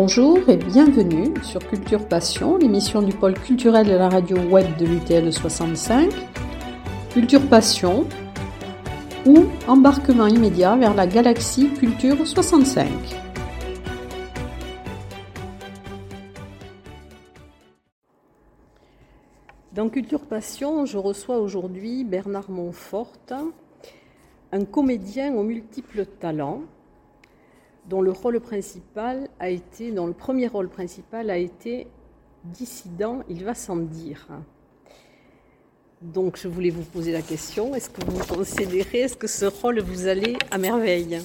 Bonjour et bienvenue sur Culture Passion, l'émission du pôle culturel de la radio web de l'UTL 65. Culture Passion ou embarquement immédiat vers la galaxie Culture 65. Dans Culture Passion, je reçois aujourd'hui Bernard Montfort, un comédien aux multiples talents dont le rôle principal a été, dont le premier rôle principal a été dissident, il va sans dire. Donc je voulais vous poser la question, est-ce que vous considérez, est-ce que ce rôle vous allait à merveille?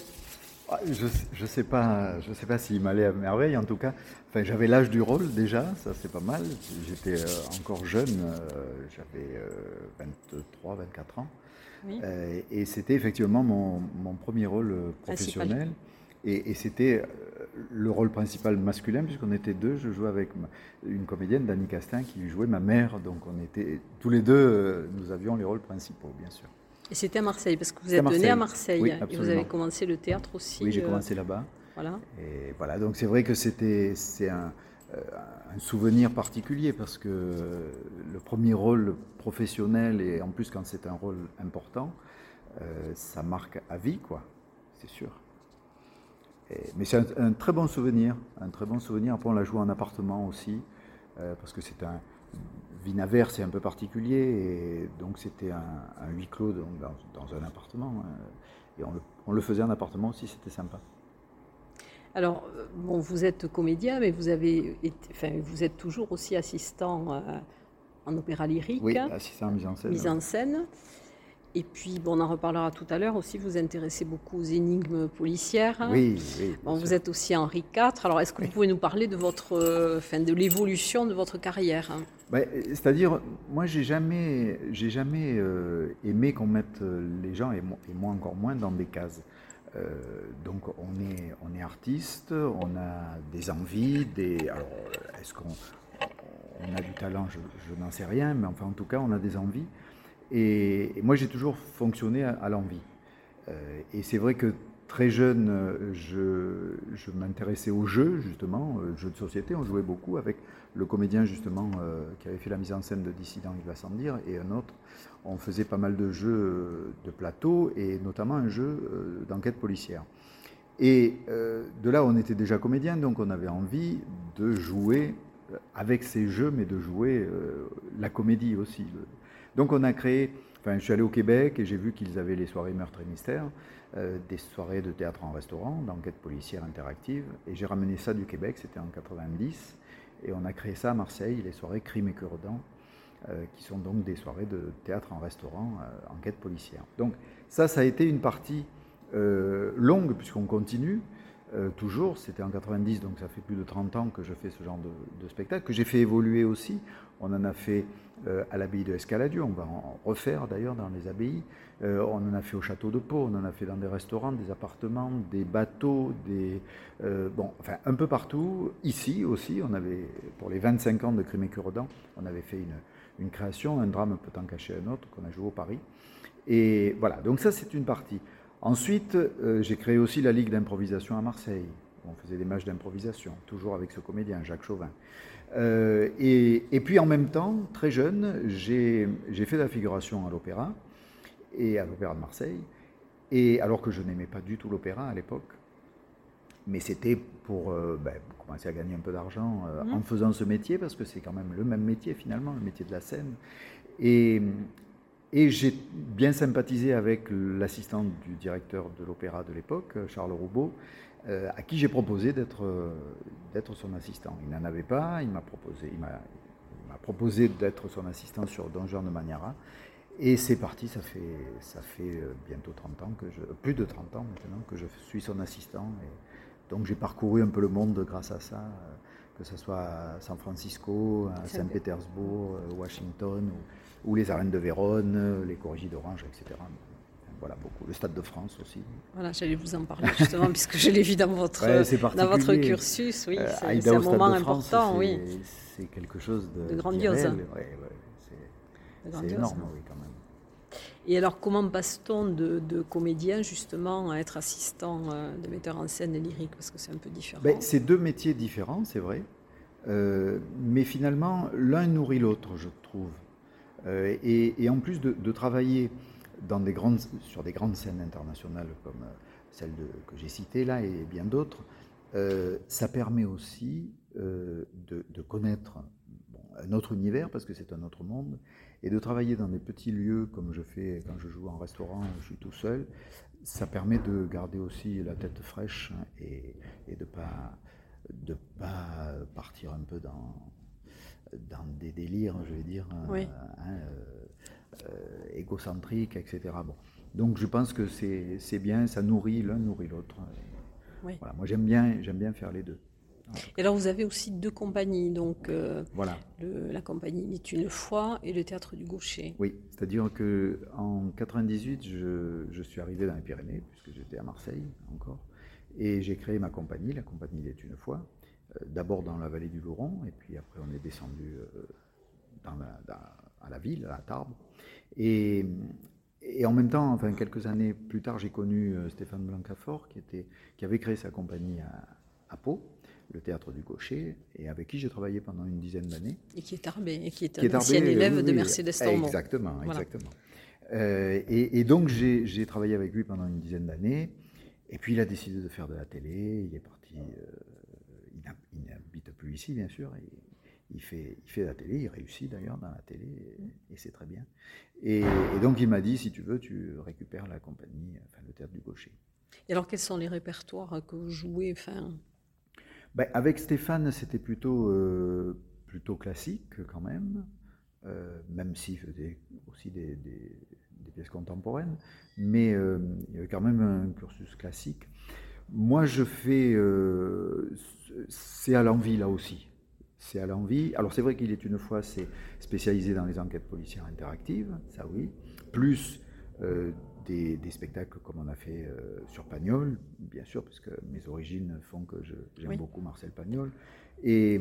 Ah, Je ne sais pas, je sais pas s'il m'allait à merveille, en tout cas, enfin, j'avais l'âge du rôle déjà, ça c'est pas mal, j'étais euh, encore jeune, euh, j'avais 23, euh, 24 ans, et c'était effectivement mon, mon, premier rôle professionnel. Et, c'était euh, le rôle principal masculin, puisqu'on était deux. Je jouais avec une comédienne, Dani Castin, qui jouait ma mère. Donc on était tous les deux, euh, nous avions les rôles principaux, bien sûr. Et c'était à Marseille, parce que vous êtes donné à Marseille. et vous avez commencé le théâtre aussi. Oui, j'ai euh, commencé là-bas. Voilà. Et voilà, donc c'est vrai que c'était c'est un, un, souvenir particulier, parce que le premier rôle professionnel, et en plus quand c'est un rôle important, ça marque à vie, quoi, c'est sûr mais c'est un, très bon souvenir, un très bon souvenir. Après, on l'a joué en appartement aussi, euh, parce que c'est un Vinaver, c'est un peu particulier, et donc c'était un, huis clos dans, un appartement. Hein. et on le, faisait en appartement aussi, c'était sympa. Alors, euh, bon, vous êtes comédien, mais vous avez, enfin, vous êtes toujours aussi assistant euh, en opéra lyrique. Oui, assistant en mise en scène. Mise en scène. Et puis, bon, on en reparlera tout à l'heure aussi, vous vous intéressez beaucoup aux énigmes policières. Hein. Oui, oui. Bon, vous êtes aussi Henri IV. Alors, est-ce que vous pouvez nous parler de, votre, euh, fin, de l'évolution de votre carrière hein? Ben, C'est-à-dire, moi, j'ai jamais, j'ai jamais euh, aimé qu'on mette euh, les gens, et moi, encore moins, dans des cases. donc, on est, on est artiste, on a des envies, des. Alors, est-ce qu'on on a du talent? Je, je n'en sais rien, mais enfin, en tout cas, on a des envies. Et, moi, j'ai toujours fonctionné à, l'envie. Euh, et c'est vrai que très jeune, je, m'intéressais aux jeux, justement, euh, jeux de société. On jouait beaucoup avec le comédien, justement, euh, qui avait fait la mise en scène de Dissident, il va sans dire, et un autre. On faisait pas mal de jeux de plateau, et notamment un jeu d'enquête policière. Et de là, on était déjà comédien, donc on avait envie de jouer avec ces jeux, mais de jouer la comédie aussi. Donc on a créé, enfin je suis allé au Québec et j'ai vu qu'ils avaient les soirées meurtres et mystères, euh, des soirées de théâtre en restaurant, d'enquête policière interactive, et j'ai ramené ça du Québec, c'était en 90, et on a créé ça à Marseille, les soirées Crime et cure euh, qui sont donc des soirées de théâtre en restaurant, euh, enquête policière. Donc ça, ça a été une partie longue puisqu'on continue. Toujours, c'était en 90, donc ça fait plus de 30 ans que je fais ce genre de, spectacle, que j'ai fait évoluer aussi. On en a fait euh, à l'abbaye de Escaladieu, on va en refaire d'ailleurs dans les abbayes. Euh, on en a fait au château de Pau, on en a fait dans des restaurants, des appartements, des bateaux, des, euh, bon, enfin un peu partout. Ici aussi, on avait, pour les 25 ans de Crime et on avait fait une, une création, un drame peut en cacher un autre, qu'on a joué au Paris. Et voilà, donc ça c'est une partie. Ensuite, j'ai créé aussi la Ligue d'improvisation à Marseille. On faisait des matchs d'improvisation, toujours avec ce comédien, Jacques Chauvin. Euh, et, puis en même temps, très jeune, j'ai fait de la figuration à l'opéra, et à l'opéra de Marseille, et alors que je n'aimais pas du tout l'opéra à l'époque, mais c'était pour euh, ben, commencer à gagner un peu d'argent euh, en mmh. faisant ce métier, parce que c'est quand même le même métier finalement, le métier de la scène. Et, et j'ai bien sympathisé avec l'assistant du directeur de l'opéra de l'époque, Charles Roubaud, euh, à qui j'ai proposé euh, d'être son assistant. Il n'en avait pas, il m'a proposé, proposé d'être son assistant sur Don Juan de Maniara. Et c'est parti, ça fait, ça fait euh, bientôt 30 ans, que je, plus de 30 ans maintenant, que je suis son assistant. Donc j'ai parcouru un peu le monde grâce à ça, que ce soit à San Francisco, à Saint-Pétersbourg, Washington, ou, ou, les arènes de Vérone, les corrigies d'Orange, etc voilà, beaucoup. Le Stade de France aussi. Voilà, j'allais vous en parler justement, puisque je l'ai vu dans votre, dans votre cursus. Oui, euh, c'est un moment important, oui. C'est quelque chose de, de grandiose. c'est énorme, oui, quand même. Et alors, comment passe-t-on de, comédien justement à être assistant euh, de metteur en scène lyrique? Parce que c'est un peu différent. Ben, c'est deux métiers différents, c'est vrai. Euh, mais finalement, l'un nourrit l'autre, je trouve. Euh, et, en plus de, travailler dans des grandes, sur des grandes scènes internationales comme celle que j'ai citée là et bien d'autres, ça permet aussi de, de, connaître un autre univers parce que c'est un autre monde et de travailler dans des petits lieux comme je fais quand je joue en restaurant, je suis tout seul, ça permet de garder aussi la tête fraîche et, de ne pas, de pas partir un peu dans, dans des délires, je vais dire, hein, hein, euh, égocentriques, etc. Bon. Donc je pense que c'est bien, ça nourrit, l'un nourrit l'autre. Voilà, moi j'aime bien, bien faire les deux. Et alors vous avez aussi deux compagnies, donc euh, voilà. la compagnie Est une fois et le théâtre du Gaucher. Oui, c'est-à-dire que en 98, je, suis arrivé dans les Pyrénées puisque j'étais à Marseille encore, et j'ai créé ma compagnie, la compagnie Est une fois, euh, d'abord dans la vallée du Louron, et puis après on est descendu euh, dans à la ville, à Tarbes, et, et en même temps, enfin quelques années plus tard, j'ai connu Stéphane Blancafort qui était, qui avait créé sa compagnie à, à Pau le théâtre du Gaucher, et avec qui j'ai travaillé pendant une dizaine d'années. Et qui est Arbé, et qui est un ancien élève de Mercedes Tormont. Exactement, exactement. Euh, et, donc j'ai travaillé avec lui pendant une dizaine d'années, et puis il a décidé de faire de la télé, il est parti, euh, il n'habite plus ici bien sûr, il fait, il fait de la télé, il réussit d'ailleurs dans la télé, et, c'est très bien. Et, donc il m'a dit, si tu veux, tu récupères la compagnie, enfin le théâtre du Gaucher. Et alors quels sont les répertoires que vous jouez enfin, ben, avec Stéphane, c'était plutôt, euh, plutôt classique quand même, euh, même s'il faisait aussi des, pièces contemporaines, mais euh, il y avait quand même un cursus classique. Moi, je fais. c'est à l'envie là aussi. C'est à l'envie. Alors, c'est vrai qu'il est une fois c'est spécialisé dans les enquêtes policières interactives, ça oui, plus des, spectacles comme on a fait euh, sur Pagnol, bien sûr, parce que mes origines font que j'aime beaucoup Marcel Pagnol. Et,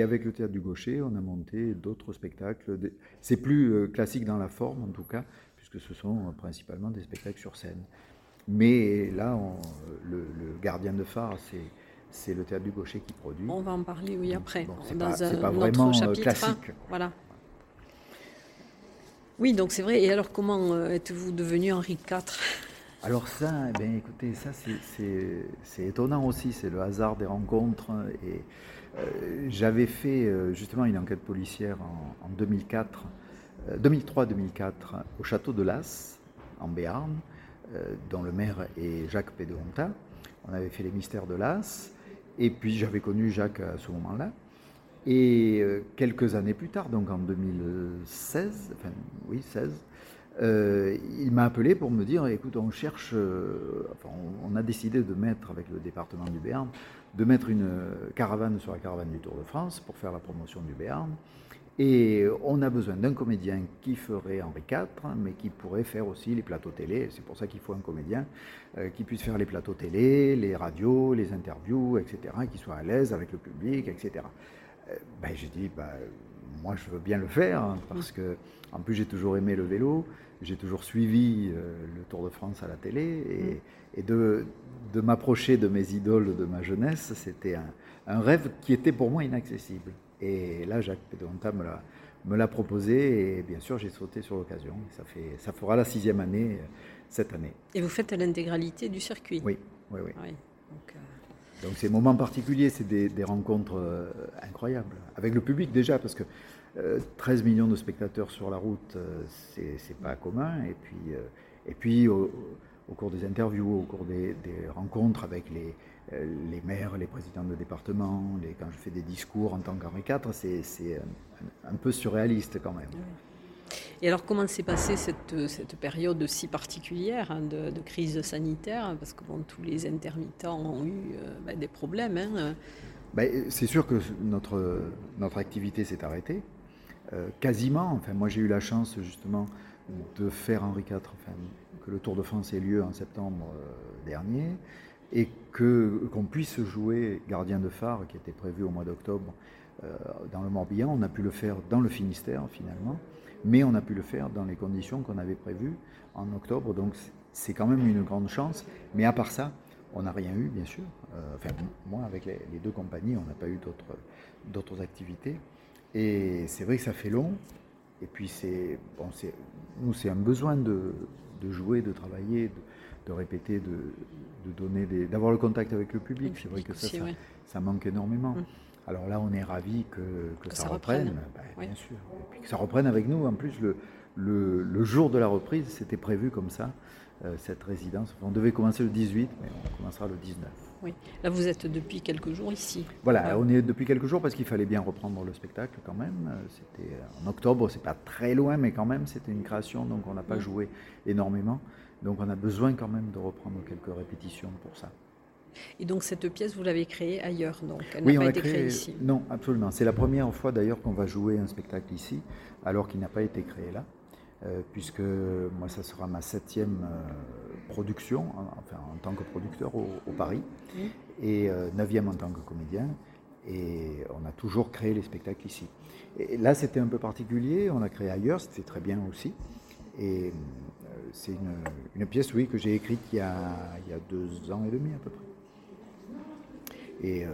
avec le théâtre du Gaucher, on a monté d'autres spectacles. C'est plus euh, classique dans la forme, en tout cas, puisque ce sont euh, principalement des spectacles sur scène. Mais là, le, gardien de phare, c'est le théâtre du Gaucher qui produit. On va en parler, oui, après. c'est pas, pas, vraiment classique. Voilà. Oui, donc c'est vrai. Et alors, comment euh, êtes-vous devenu Henri IV alors ça, eh écoutez, ça c'est étonnant aussi, c'est le hasard des rencontres. Et euh, j'avais fait euh, justement une enquête policière en, 2004, 2003-2004 au château de Las, en Béarn, dont le maire est Jacques Pédonta. On avait fait les mystères de Las, et puis j'avais connu Jacques à ce moment-là. Et euh, quelques années plus tard, donc en 2016, enfin oui, 16, euh, il m'a appelé pour me dire, écoute, on cherche, euh, on, a décidé de mettre avec le département du Béarn, de mettre une caravane sur la caravane du Tour de France pour faire la promotion du Béarn. Et on a besoin d'un comédien qui ferait Henri IV, mais qui pourrait faire aussi les plateaux télé. C'est pour ça qu'il faut un comédien qui puisse faire les plateaux télé, les radios, les interviews, etc., qui soit à l'aise avec le public, etc. Euh, ben, j'ai dit, ben, moi je veux bien le faire, hein, parce que en plus j'ai toujours aimé le vélo, j'ai toujours suivi euh, le Tour de France à la télé, et, de, de m'approcher de mes idoles de ma jeunesse, c'était un, rêve qui était pour moi inaccessible. Et là, Jacques Pédonta me l'a proposé et bien sûr j'ai sauté sur l'occasion. Ça, fait, ça fera la sixième année euh, cette année. Et vous faites l'intégralité du circuit? Oui, oui, oui. oui. Donc ces moments particuliers, c'est des, rencontres euh, incroyables. Avec le public déjà, parce que 13 euh, millions de spectateurs sur la route, euh, c'est pas commun. Et puis, au, cours des interviews, au cours des, rencontres avec les, maires, les présidents de département, quand je fais des discours en tant qu'Henri IV, c'est un, un, peu surréaliste quand même. Et alors, comment s'est passée cette, cette, période si particulière hein, de, crise sanitaire? Parce que bon, tous les intermittents ont eu euh, ben, des problèmes. Hein. Ben, c'est sûr que notre, notre activité s'est arrêtée. Euh, quasiment. Enfin, moi, j'ai eu la chance justement de faire Henri IV, que le Tour de France ait lieu en septembre euh, dernier et qu'on puisse jouer Gardien de phare, qui était prévu au mois d'octobre, dans le Morbihan, on a pu le faire dans le Finistère finalement, mais on a pu le faire dans les conditions qu'on avait prévues en octobre, donc c'est quand même une grande chance. Mais à part ça, on n'a rien eu, bien sûr. enfin, moi, avec les, les deux compagnies, on n'a pas eu d'autres activités. Et c'est vrai que ça fait long. Et puis, c'est, bon, nous, c'est un besoin de, de, jouer, de travailler, de, répéter, de, donner d'avoir le contact avec le public. C'est vrai que ça, ça, manque énormément. Mm. Alors là, on est ravis que, que, ça, reprenne, bah, bien sûr. Et puis que ça reprenne avec nous. En plus, le, le, le jour de la reprise, c'était prévu comme ça, euh, cette résidence. On devait commencer le 18, mais on commencera le 19. Oui, là vous êtes depuis quelques jours ici. Voilà, on est depuis quelques jours parce qu'il fallait bien reprendre le spectacle quand même. C'était en octobre, c'est pas très loin, mais quand même c'était une création, donc on n'a pas joué énormément. Donc on a besoin quand même de reprendre quelques répétitions pour ça. Et donc cette pièce, vous l'avez créée ailleurs, donc elle n'a pas été créée ici Non, absolument. C'est la première fois d'ailleurs qu'on va jouer un spectacle ici, alors qu'il n'a pas été créé là. Euh, puisque moi, ça sera ma septième euh, production, enfin en tant que producteur au, Paris, et euh, neuvième en tant que comédien. Et on a toujours créé les spectacles ici. Et là, c'était un peu particulier. On a créé ailleurs, c'était très bien aussi. Et c'est une, pièce, oui, que j'ai écrite il y, a, il y, a, deux ans et demi à peu près. Et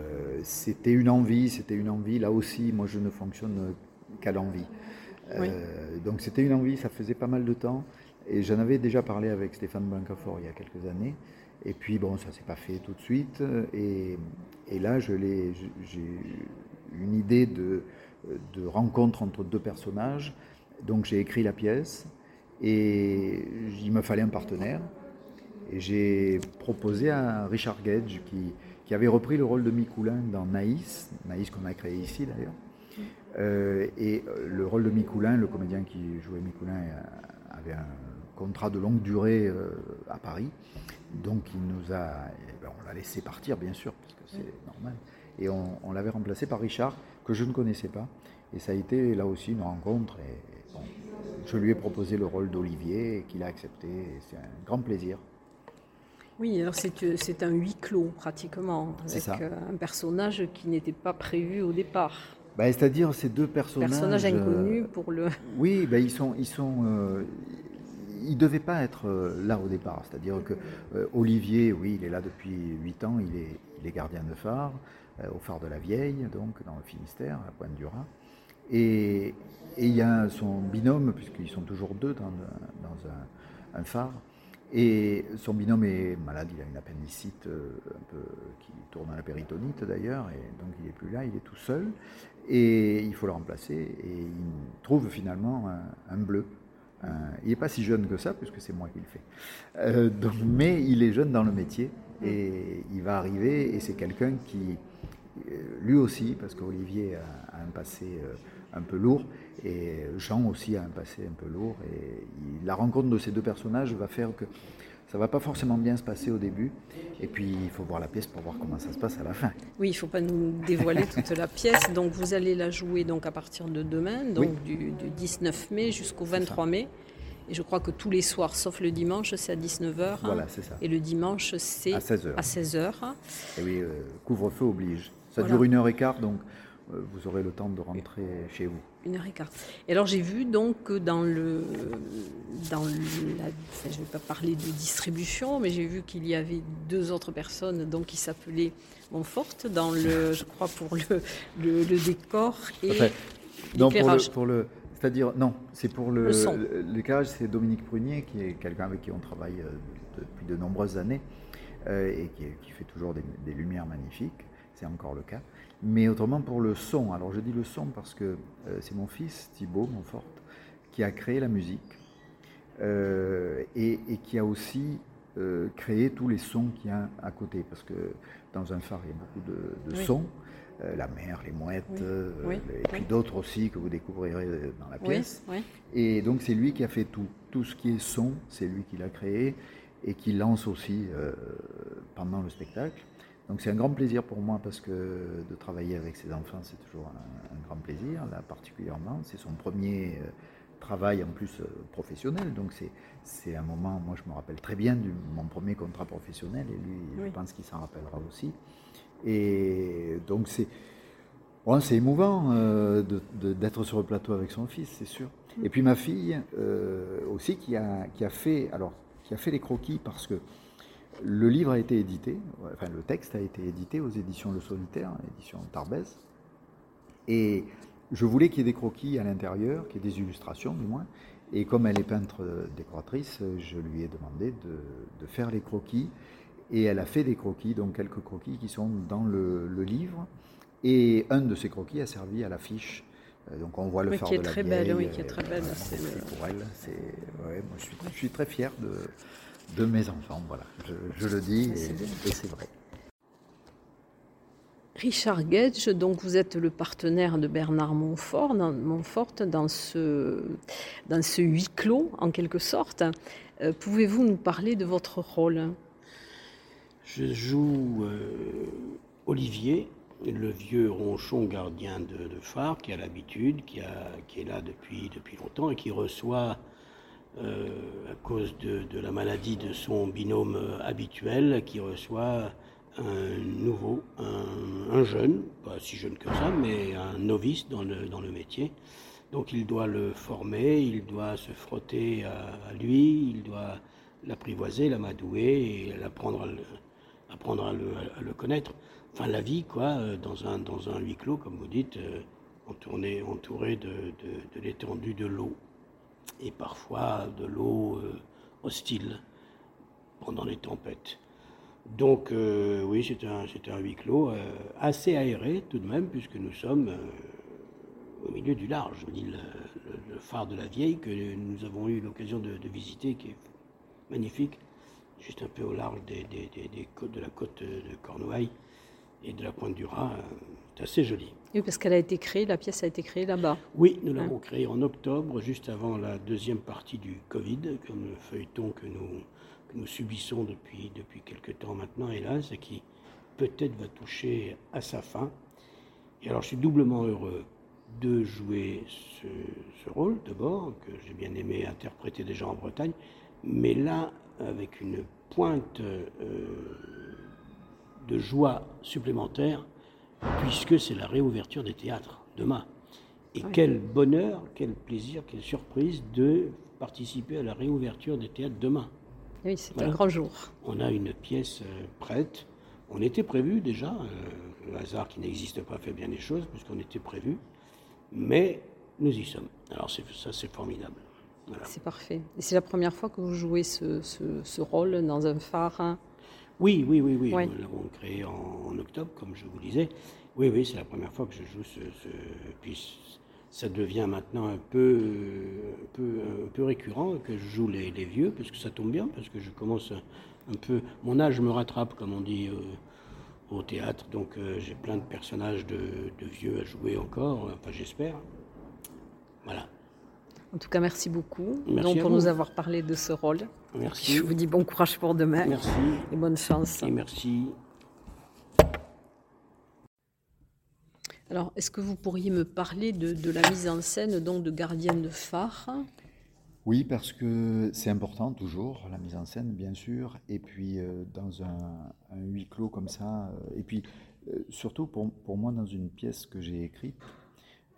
c'était une envie, c'était une envie. Là aussi, moi, je ne fonctionne qu'à l'envie. Euh, donc c'était une envie, ça faisait pas mal de temps. Et j'en avais déjà parlé avec Stéphane Blancafort il y a quelques années. Et puis bon, ça s'est pas fait tout de suite. Et, et là, j'ai une idée de, de, rencontre entre deux personnages. Donc j'ai écrit la pièce et il me fallait un partenaire. Et j'ai proposé à Richard Gage, qui, qui, avait repris le rôle de Micoulin dans Naïs, Naïs qu'on a créé ici d'ailleurs, euh, et euh, le rôle de Micoulin, le comédien qui jouait Micoulin, euh, avait un contrat de longue durée à Paris. Donc il nous a, eh ben, on l'a laissé partir bien sûr, parce que c'est normal. Et on, l'avait remplacé par Richard, que je ne connaissais pas. Et ça a été là aussi une rencontre. Et, je lui ai proposé le rôle d'Olivier, qu'il a accepté. C'est un grand plaisir. Oui, alors c'est un huis clos pratiquement, avec un personnage qui n'était pas prévu au départ. Bah, c'est-à-dire ces deux personnages. Personnages euh, inconnus pour le. Oui, bah, ils sont, ils sont, euh, ils devaient pas être euh, là au départ. C'est-à-dire que Olivier, oui, il est là depuis 8 ans. Il est, il est gardien de phare au phare de la Vieille, donc dans le Finistère, à Pointe du Raz. Et, et, il y a son binôme, puisqu'ils sont toujours deux dans, dans un, un, phare. Et son binôme est malade, il a une appendicite un peu qui tourne à la péritonite d'ailleurs, et donc il n'est plus là, il est tout seul. Et il faut le remplacer. Et il trouve finalement un, bleu. il n'est pas si jeune que ça, puisque c'est moi qui le fais. Euh, mais il est jeune dans le métier. Et il va arriver. Et c'est quelqu'un qui, euh, lui aussi, parce qu'Olivier a, un passé euh, un peu lourd. Et Jean aussi a un passé un peu lourd. Et la rencontre de ces deux personnages va faire que ça va pas forcément bien se passer au début. Et puis, il faut voir la pièce pour voir comment ça se passe à la fin. Oui, il ne faut pas nous dévoiler toute la pièce. Donc, vous allez la jouer donc à partir de demain, donc du, 19 mai jusqu'au 23 mai. Et je crois que tous les soirs, sauf le dimanche, c'est à 19h. Voilà, c'est ça. Et le dimanche, c'est à 16h. À 16h. Et oui, euh, couvre-feu oblige. Ça dure une heure et quart, donc euh, vous aurez le temps de rentrer chez vous. Une heure et quart. Et alors j'ai vu donc que dans le, dans la, je ne vais pas parler de distribution, mais j'ai vu qu'il y avait deux autres personnes donc qui s'appelaient Montfort dans le, je crois pour le, le, décor et pour le, c'est-à-dire non, c'est pour le, l'éclairage, c'est Dominique Prunier qui est quelqu'un avec qui on travaille euh, depuis de nombreuses années euh, et qui, qui, fait toujours des, des lumières magnifiques. C'est encore le cas. Mais autrement pour le son, alors je dis le son parce que euh, c'est mon fils Thibaut Montfort qui a créé la musique euh, et, qui a aussi euh, créé tous les sons qu'il y a à côté parce que dans un phare il y a beaucoup de, sons. la mer, les mouettes, et puis d'autres aussi que vous découvrirez dans la pièce. Et donc c'est lui qui a fait tout. Tout ce qui est son, c'est lui qui l'a créé et qui lance aussi pendant le spectacle. Donc c'est un grand plaisir pour moi parce que de travailler avec ces enfants, c'est toujours un, grand plaisir, là particulièrement. C'est son premier euh, travail en plus euh, professionnel, donc c'est un moment, moi je me rappelle très bien de mon premier contrat professionnel et lui, je pense qu'il s'en rappellera aussi. Et donc c'est c'est émouvant euh, d'être sur le plateau avec son fils, c'est sûr. Et puis ma fille euh, aussi qui a, qui a fait alors qui a fait les croquis parce que le livre a été édité, enfin le texte a été édité aux éditions Le Solitaire, édition Tarbès. Et je voulais qu'il y ait des croquis à l'intérieur, qu'il y ait des illustrations du moins. Et comme elle est peintre décoratrice, je lui ai demandé de, de, faire les croquis. Et elle a fait des croquis, donc quelques croquis qui sont dans le, le livre. Et un de ces croquis a servi à l'affiche euh, donc on voit le phare de la très vieille. Belle, oui, qui est très belle. C'est pour elle. Ouais, moi, je, suis, je suis, très fier de, de mes enfants. Voilà, je, je le dis et, et c'est vrai. Richard Gage, donc vous êtes le partenaire de Bernard Montfort dans, Montfort dans, ce, dans ce huis clos, en quelque sorte. Euh, Pouvez-vous nous parler de votre rôle? Je joue euh, Olivier, le vieux ronchon gardien de, de phare qui a l'habitude, qui, qui, est là depuis, depuis longtemps et qui reçoit, euh, à cause de, la maladie de son binôme euh, habituel, qui reçoit un nouveau, un, un, jeune, pas si jeune que ça, mais un novice dans le, métier. Donc il doit le former, il doit se frotter à, lui, il doit l'apprivoiser, l'amadouer et l'apprendre à, apprendre à le, connaître enfin la vie, quoi, euh, dans un, dans un huis clos, comme vous dites, entouré, de l'étendue de l'eau. Et parfois de l'eau euh, hostile pendant les tempêtes. Donc euh, oui, c'est un, un huis clos euh, assez aéré tout de même, puisque nous sommes au milieu du large. Le, phare de la Vieille que nous avons eu l'occasion de, visiter, qui est magnifique, juste un peu au large des, des côtes, de la côte de Cornouailles et de la Pointe du Raz. C'est assez joli. Oui, parce qu'elle a été créée, la pièce a été créée là-bas. Oui, nous l'avons hein? créée en octobre, juste avant la deuxième partie du Covid, comme le feuilleton que nous, que nous subissons depuis, depuis quelques temps maintenant, hélas, et qui peut-être va toucher à sa fin. Et alors je suis doublement heureux de jouer ce, ce rôle, d'abord, que j'ai bien aimé interpréter déjà en Bretagne, mais là, avec une pointe... Euh, de joie supplémentaire, puisque c'est la réouverture des théâtres demain. Et oui. quel bonheur, quel plaisir, quelle surprise de participer à la réouverture des théâtres demain. Oui, c'est voilà. un grand jour. On a une pièce euh, prête. On était prévu déjà. Euh, le hasard qui n'existe pas fait bien les choses, puisqu'on était prévu. Mais nous y sommes. Alors ça, c'est formidable. Voilà. C'est parfait. Et c'est la première fois que vous jouez ce, ce, ce rôle dans un phare hein oui, oui, oui, oui. Ouais. Nous l'avons créé en, en, octobre, comme je vous disais. Oui, oui, c'est la première fois que je joue ce. ce... Puis ça devient maintenant un peu, un peu, un peu récurrent que je joue les, les, vieux, parce que ça tombe bien, parce que je commence un peu. Mon âge me rattrape, comme on dit euh, au théâtre, donc euh, j'ai plein de personnages de, de, vieux à jouer encore, enfin j'espère. Voilà. En tout cas, merci beaucoup merci donc, pour nous avoir parlé de ce rôle. Merci. Je vous dis bon courage pour demain. Merci. Et bonne chance. Et merci. Alors, est-ce que vous pourriez me parler de, de, la mise en scène donc de Gardienne de phare? Oui, parce que c'est important toujours, la mise en scène, bien sûr. Et puis, euh, dans un, un, huis clos comme ça. Euh, et puis, euh, surtout pour, pour, moi, dans une pièce que j'ai écrite,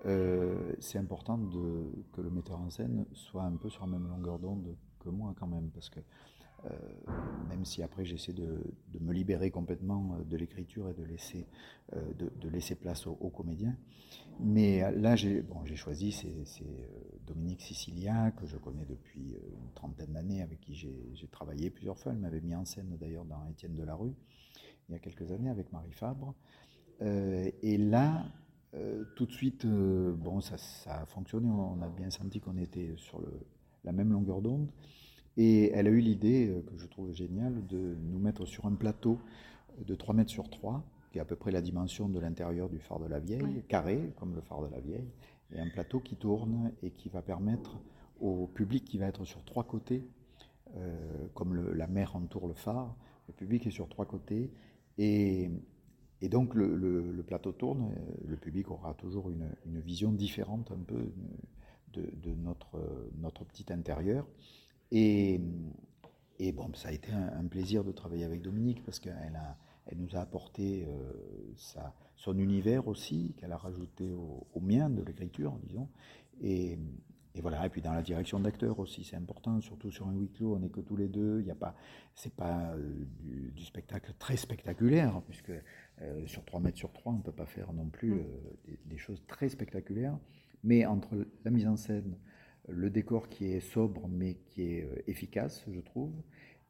euh, c'est important de, que le metteur en scène soit un peu sur la même longueur d'onde que moi quand même, parce que euh, même si après j'essaie de, me libérer complètement euh, de l'écriture et de laisser, euh, de, laisser place aux, aux comédiens. Mais là, j'ai bon, choisi, c'est Dominique Sicilia, que je connais depuis une trentaine d'années, avec qui j'ai travaillé plusieurs fois. Elle m'avait mis en scène d'ailleurs dans Étienne de la Rue, il y a quelques années, avec Marie Fabre. Et là, tout de suite, bon, ça, ça, a fonctionné, on a bien senti qu'on était sur le, la même longueur d'onde. Et elle a eu l'idée, euh, que je trouve géniale, de nous mettre sur un plateau de 3 mètres sur 3, qui est à peu près la dimension de l'intérieur du phare de la Vieille, oui. carré, comme le phare de la Vieille, et un plateau qui tourne et qui va permettre au public qui va être sur trois côtés, euh, comme le, la mer entoure le phare, le public est sur trois côtés, et, et donc le, le, le, plateau tourne, le public aura toujours une, une vision différente un peu de, de, notre, notre petit intérieur. Et, et bon, ça a été un, un, plaisir de travailler avec Dominique parce qu'elle a, elle nous a apporté sa, son univers aussi, qu'elle a rajouté au, au mien de l'écriture, disons. Et, et voilà, et puis dans la direction d'acteur aussi, c'est important, surtout sur un huis clos, on n'est que tous les deux, il n'y a pas, c'est pas euh, du, spectacle très spectaculaire, puisque euh, sur 3 mètres sur 3, on ne peut pas faire non plus mm. euh, des, choses très spectaculaires, mais entre la mise en scène, le décor qui est sobre mais qui est efficace, je trouve,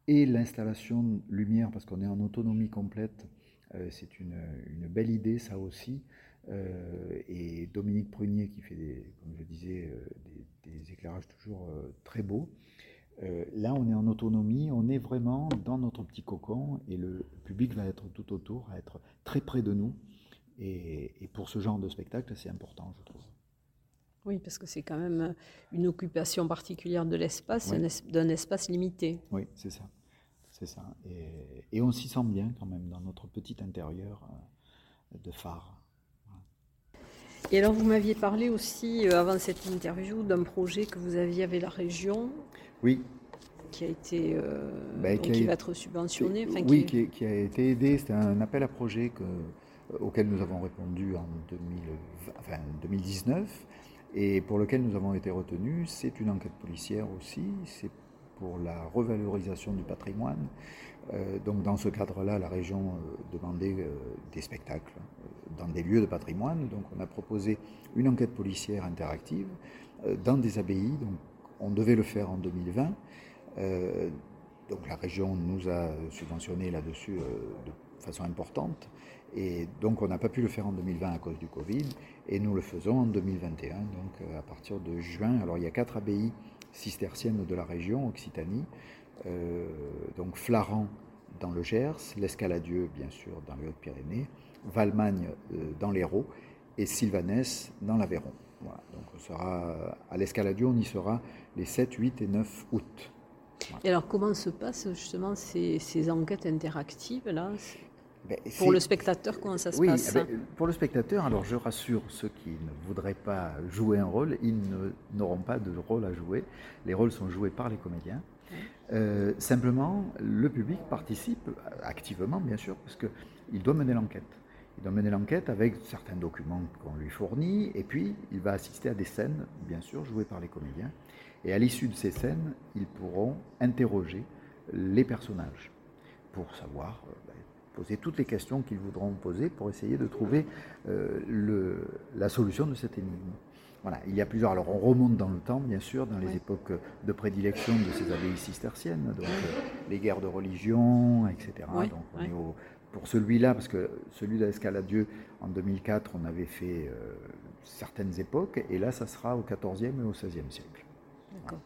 et l'installation lumière, parce qu'on est en autonomie complète, c'est une, belle idée ça aussi, euh, et Dominique Prunier qui fait, des, comme je disais, euh, des, éclairages toujours euh, très beaux. là, on est en autonomie, on est vraiment dans notre petit cocon et le public va être tout autour, va être très près de nous. Et, pour ce genre de spectacle, c'est important, je trouve. Oui, parce que c'est quand même une occupation particulière de l'espace, d'un espace limité. Oui, c'est ça. C'est ça. Et, et on s'y sent bien quand même dans notre petit intérieur de phare. Et alors, vous m'aviez parlé aussi, euh, avant cette interview, d'un projet que vous aviez avec la région. Oui. Qui a été. Euh, ben, qui, va être subventionné. oui, qui... a été aidé. C'était un appel à projet que, euh, auquel nous avons répondu en 2019 et pour lequel nous avons été retenus. C'est une enquête policière aussi. C'est pour la revalorisation du patrimoine. Euh, donc dans ce cadre-là, la région euh, demandait euh, des spectacles dans des lieux de patrimoine. Donc on a proposé une enquête policière interactive dans des abbayes. Donc on devait le faire en 2020. donc la région nous a subventionné là-dessus de façon importante. Et donc on n'a pas pu le faire en 2020 à cause du Covid. Et nous le faisons en 2021, donc à partir de juin. Alors il y a quatre abbayes cisterciennes de la région, Occitanie. Euh, donc Flaran dans le Gers, l'Escaladieu bien sûr dans les Hautes-Pyrénées, Valmagne euh, dans l'Hérault et Sylvanès dans l'Aveyron. Donc on sera à l'Escaladieu, on y sera les 7, 8 et 9 août. Et alors comment se passent justement ces, ces enquêtes interactives là? Ben, pour le spectateur, comment ça se passe eh ben, Pour le spectateur, alors je rassure ceux qui ne voudraient pas jouer un rôle, ils n'auront pas de rôle à jouer. Les rôles sont joués par les comédiens. Euh, simplement, le public participe activement, bien sûr, parce qu'il doit mener l'enquête. Il doit mener l'enquête avec certains documents qu'on lui fournit, et puis il va assister à des scènes, bien sûr, jouées par les comédiens. Et à l'issue de ces scènes, ils pourront interroger les personnages pour savoir euh, poser toutes les questions qu'ils voudront poser pour essayer de trouver euh, le, la solution de cette énigme. Voilà, il y a plusieurs. Alors, on remonte dans le temps, bien sûr, dans les époques de prédilection de ces abbayes cisterciennes, donc euh, les guerres de religion, etc. donc, on est au, pour celui-là, parce que celui d'Escaladieu, en 2004, on avait fait euh, certaines époques, et là, ça sera au XIVe et au XVIe siècle. D'accord.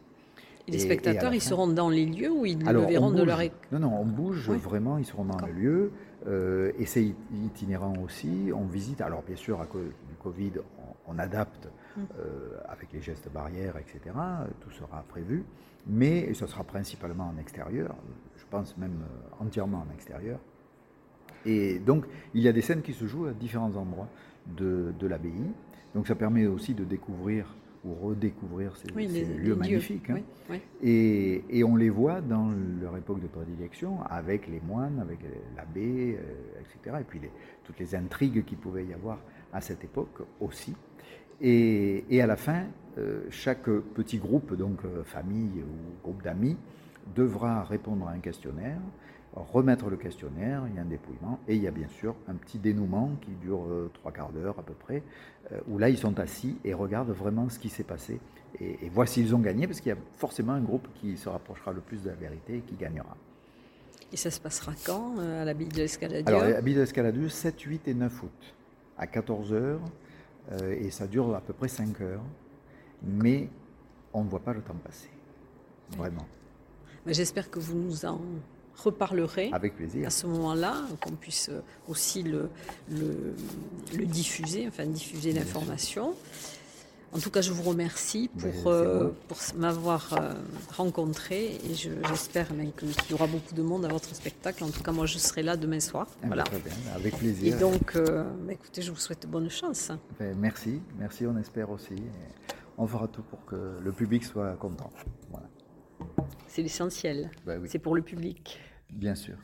Et les spectateurs, ils seront dans les lieux où ils le verront de leur Non, non, on bouge vraiment, ils seront dans le lieu. Euh, et c'est itinérant aussi. On visite, alors bien sûr, à cause du Covid, on, adapte mm. euh, avec les gestes barrières, etc. Tout sera prévu. Mais ce sera principalement en extérieur, je pense même euh, entièrement en extérieur. Et donc, il y a des scènes qui se jouent à différents endroits de, de l'abbaye. Donc, ça permet aussi de découvrir ou redécouvrir ces, lieux magnifiques. Hein. Et, on les voit dans leur époque de prédilection, avec les moines, avec l'abbé, euh, etc. Et puis toutes les intrigues qu'il pouvait y avoir à cette époque aussi. Et, à la fin, euh, chaque petit groupe, donc euh, famille ou groupe d'amis, devra répondre à un questionnaire remettre le questionnaire, il y a un dépouillement, et il y a bien sûr un petit dénouement qui dure euh, trois quarts d'heure à peu près, euh, où là ils sont assis et regardent vraiment ce qui s'est passé, et, voient s'ils ont gagné, parce qu'il y a forcément un groupe qui se rapprochera le plus de la vérité et qui gagnera. Et ça se passera quand, euh, à l'abbaye de l'Escaladieu? Alors, à l'abbaye de l'Escaladieu, 7, 8 et 9 août, à 14 heures, et ça dure à peu près 5 heures, mais on ne voit pas le temps passer, vraiment. J'espère que vous nous en reparlerai Avec plaisir. à ce moment-là, qu'on puisse euh, aussi le, le, diffuser, enfin diffuser l'information. En tout cas, je vous remercie pour, ben, euh, pour m'avoir euh, rencontré et j'espère qu'il y aura beaucoup de monde à votre spectacle. En tout cas, moi, je serai là demain soir. Ah, voilà. Très bien, avec plaisir. Et donc, bah, écoutez, je vous souhaite bonne chance. Ben, merci, merci, on espère aussi. On fera tout pour que le public soit content. Voilà. C'est l'essentiel. Bah C'est pour le public. Bien sûr.